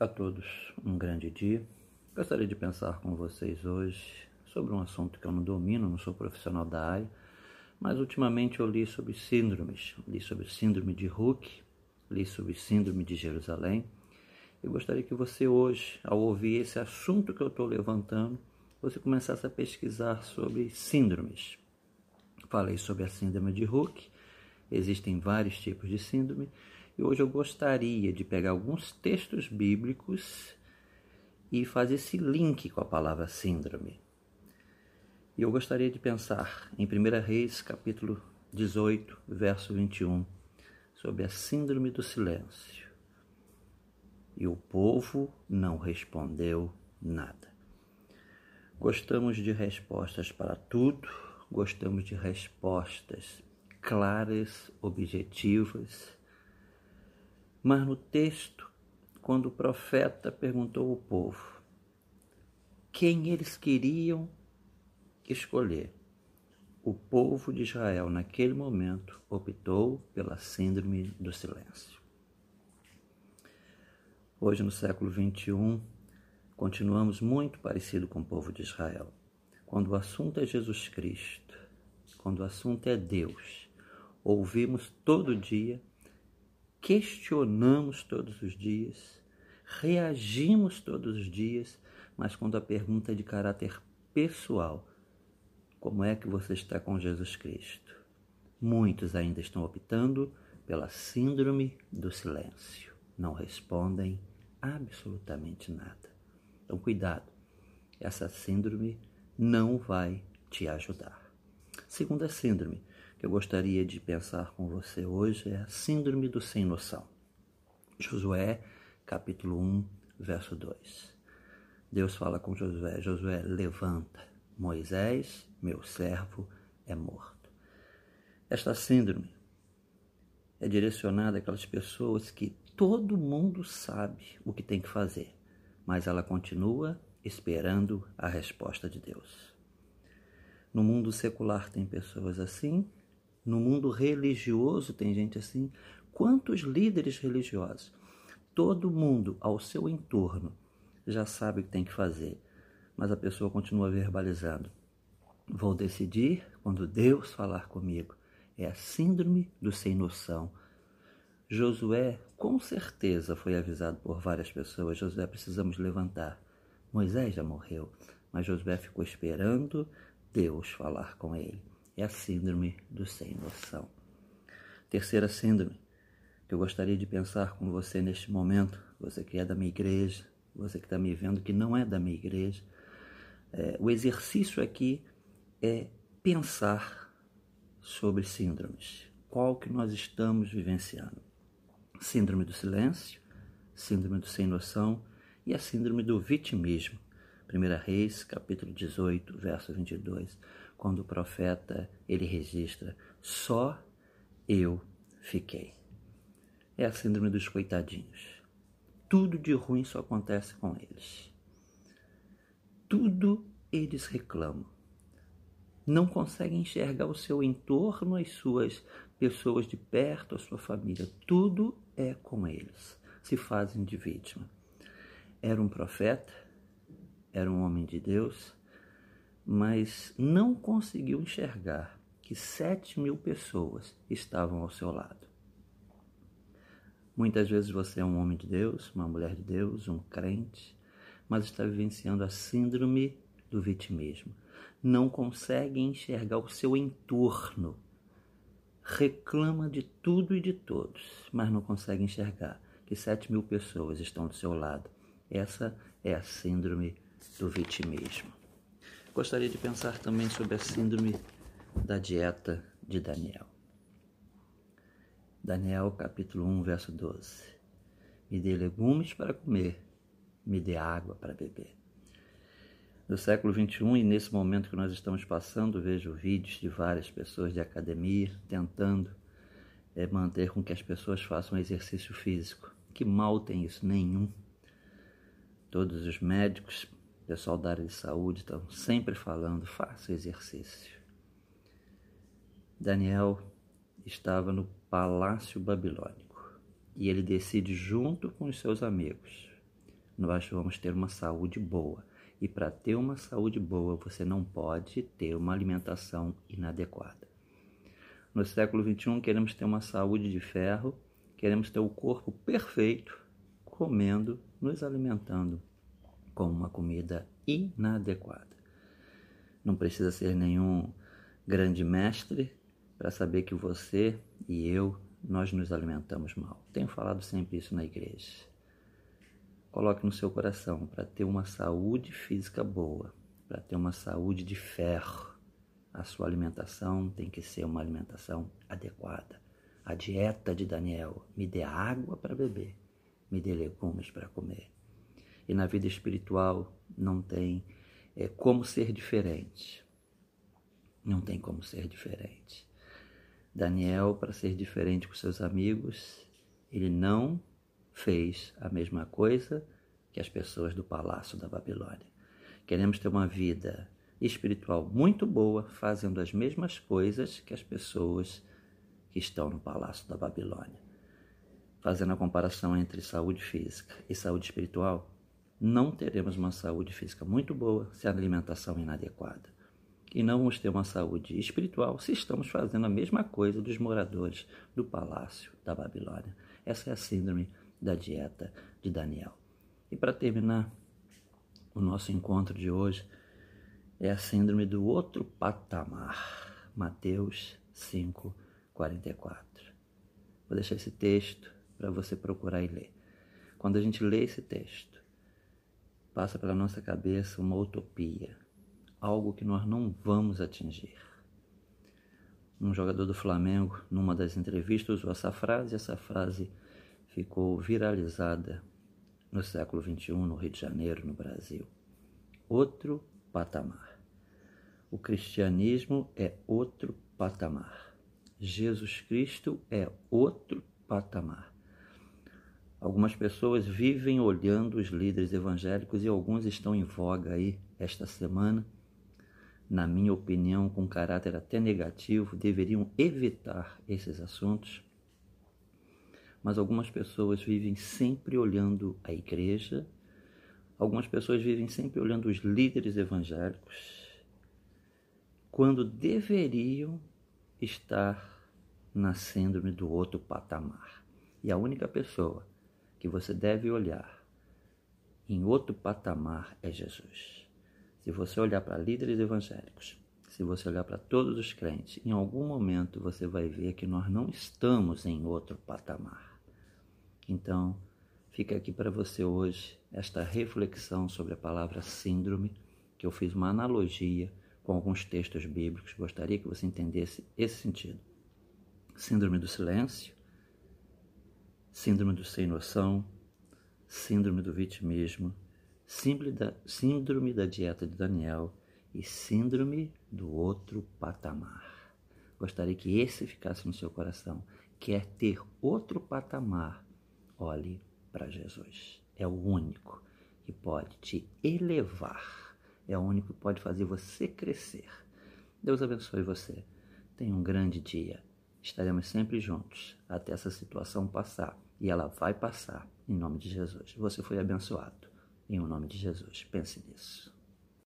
a todos um grande dia. Gostaria de pensar com vocês hoje sobre um assunto que eu não domino, não sou profissional da área, mas ultimamente eu li sobre síndromes. Li sobre síndrome de Hulk, li sobre síndrome de Jerusalém. Eu gostaria que você hoje, ao ouvir esse assunto que eu estou levantando, você começasse a pesquisar sobre síndromes. Falei sobre a síndrome de Hulk, existem vários tipos de síndrome e hoje eu gostaria de pegar alguns textos bíblicos e fazer esse link com a palavra síndrome. E eu gostaria de pensar em 1 Reis, capítulo 18, verso 21, sobre a síndrome do silêncio. E o povo não respondeu nada. Gostamos de respostas para tudo, gostamos de respostas claras, objetivas mas no texto, quando o profeta perguntou ao povo quem eles queriam escolher, o povo de Israel, naquele momento, optou pela síndrome do silêncio. Hoje, no século XXI, continuamos muito parecido com o povo de Israel. Quando o assunto é Jesus Cristo, quando o assunto é Deus, ouvimos todo dia questionamos todos os dias, reagimos todos os dias, mas quando a pergunta é de caráter pessoal, como é que você está com Jesus Cristo? Muitos ainda estão optando pela síndrome do silêncio. Não respondem absolutamente nada. Então, cuidado, essa síndrome não vai te ajudar. Segunda síndrome, que eu gostaria de pensar com você hoje é a síndrome do sem noção. Josué, capítulo 1, verso 2. Deus fala com Josué: Josué, levanta, Moisés, meu servo, é morto. Esta síndrome é direcionada àquelas pessoas que todo mundo sabe o que tem que fazer, mas ela continua esperando a resposta de Deus. No mundo secular tem pessoas assim, no mundo religioso tem gente assim. Quantos líderes religiosos? Todo mundo ao seu entorno já sabe o que tem que fazer, mas a pessoa continua verbalizando. Vou decidir quando Deus falar comigo. É a síndrome do sem noção. Josué, com certeza, foi avisado por várias pessoas: Josué, precisamos levantar. Moisés já morreu, mas Josué ficou esperando Deus falar com ele é a síndrome do sem noção. Terceira síndrome que eu gostaria de pensar com você neste momento, você que é da minha igreja, você que está me vendo que não é da minha igreja, é, o exercício aqui é pensar sobre síndromes. Qual que nós estamos vivenciando? Síndrome do silêncio, síndrome do sem noção e a síndrome do vitimismo. 1 Reis, capítulo 18, verso 22 quando o profeta ele registra só eu fiquei. É a síndrome dos coitadinhos. Tudo de ruim só acontece com eles. Tudo eles reclamam. Não conseguem enxergar o seu entorno, as suas pessoas de perto, a sua família. Tudo é com eles. Se fazem de vítima. Era um profeta, era um homem de Deus, mas não conseguiu enxergar que sete mil pessoas estavam ao seu lado. Muitas vezes você é um homem de Deus, uma mulher de Deus, um crente, mas está vivenciando a síndrome do vitimismo. Não consegue enxergar o seu entorno. Reclama de tudo e de todos, mas não consegue enxergar que sete mil pessoas estão do seu lado. Essa é a síndrome do vitimismo. Gostaria de pensar também sobre a síndrome da dieta de Daniel. Daniel capítulo 1, verso 12. Me dê legumes para comer, me dê água para beber. No século 21 e nesse momento que nós estamos passando, vejo vídeos de várias pessoas de academia tentando é, manter com que as pessoas façam exercício físico. Que mal tem isso? Nenhum. Todos os médicos pessoal da área de saúde estão sempre falando: faça exercício. Daniel estava no palácio babilônico e ele decide, junto com os seus amigos, nós vamos ter uma saúde boa. E para ter uma saúde boa, você não pode ter uma alimentação inadequada. No século XXI, queremos ter uma saúde de ferro, queremos ter o corpo perfeito, comendo, nos alimentando com uma comida inadequada. Não precisa ser nenhum grande mestre para saber que você e eu, nós nos alimentamos mal. Tenho falado sempre isso na igreja. Coloque no seu coração para ter uma saúde física boa, para ter uma saúde de ferro. A sua alimentação tem que ser uma alimentação adequada. A dieta de Daniel, me dê água para beber, me dê legumes para comer. E na vida espiritual não tem é, como ser diferente. Não tem como ser diferente. Daniel, para ser diferente com seus amigos, ele não fez a mesma coisa que as pessoas do palácio da Babilônia. Queremos ter uma vida espiritual muito boa, fazendo as mesmas coisas que as pessoas que estão no palácio da Babilônia. Fazendo a comparação entre saúde física e saúde espiritual, não teremos uma saúde física muito boa se a alimentação é inadequada. E não vamos ter uma saúde espiritual se estamos fazendo a mesma coisa dos moradores do palácio da Babilônia. Essa é a síndrome da dieta de Daniel. E para terminar o nosso encontro de hoje, é a síndrome do outro patamar. Mateus 5, 44. Vou deixar esse texto para você procurar e ler. Quando a gente lê esse texto, passa pela nossa cabeça uma utopia, algo que nós não vamos atingir. Um jogador do Flamengo, numa das entrevistas, usou essa frase, e essa frase ficou viralizada no século XXI, no Rio de Janeiro, no Brasil. Outro patamar. O cristianismo é outro patamar. Jesus Cristo é outro patamar. Algumas pessoas vivem olhando os líderes evangélicos e alguns estão em voga aí esta semana. Na minha opinião, com caráter até negativo, deveriam evitar esses assuntos mas algumas pessoas vivem sempre olhando a igreja, algumas pessoas vivem sempre olhando os líderes evangélicos, quando deveriam estar na síndrome do outro patamar. E a única pessoa que você deve olhar em outro patamar é Jesus. Se você olhar para líderes evangélicos, se você olhar para todos os crentes, em algum momento você vai ver que nós não estamos em outro patamar. Então, fica aqui para você hoje esta reflexão sobre a palavra síndrome, que eu fiz uma analogia com alguns textos bíblicos. Gostaria que você entendesse esse sentido. Síndrome do silêncio, síndrome do sem noção, síndrome do vitimismo, síndrome da, síndrome da dieta de Daniel e síndrome do outro patamar. Gostaria que esse ficasse no seu coração. Quer ter outro patamar olhe para Jesus. É o único que pode te elevar, é o único que pode fazer você crescer. Deus abençoe você. Tenha um grande dia. Estaremos sempre juntos até essa situação passar. E ela vai passar em nome de Jesus. Você foi abençoado em nome de Jesus. Pense nisso.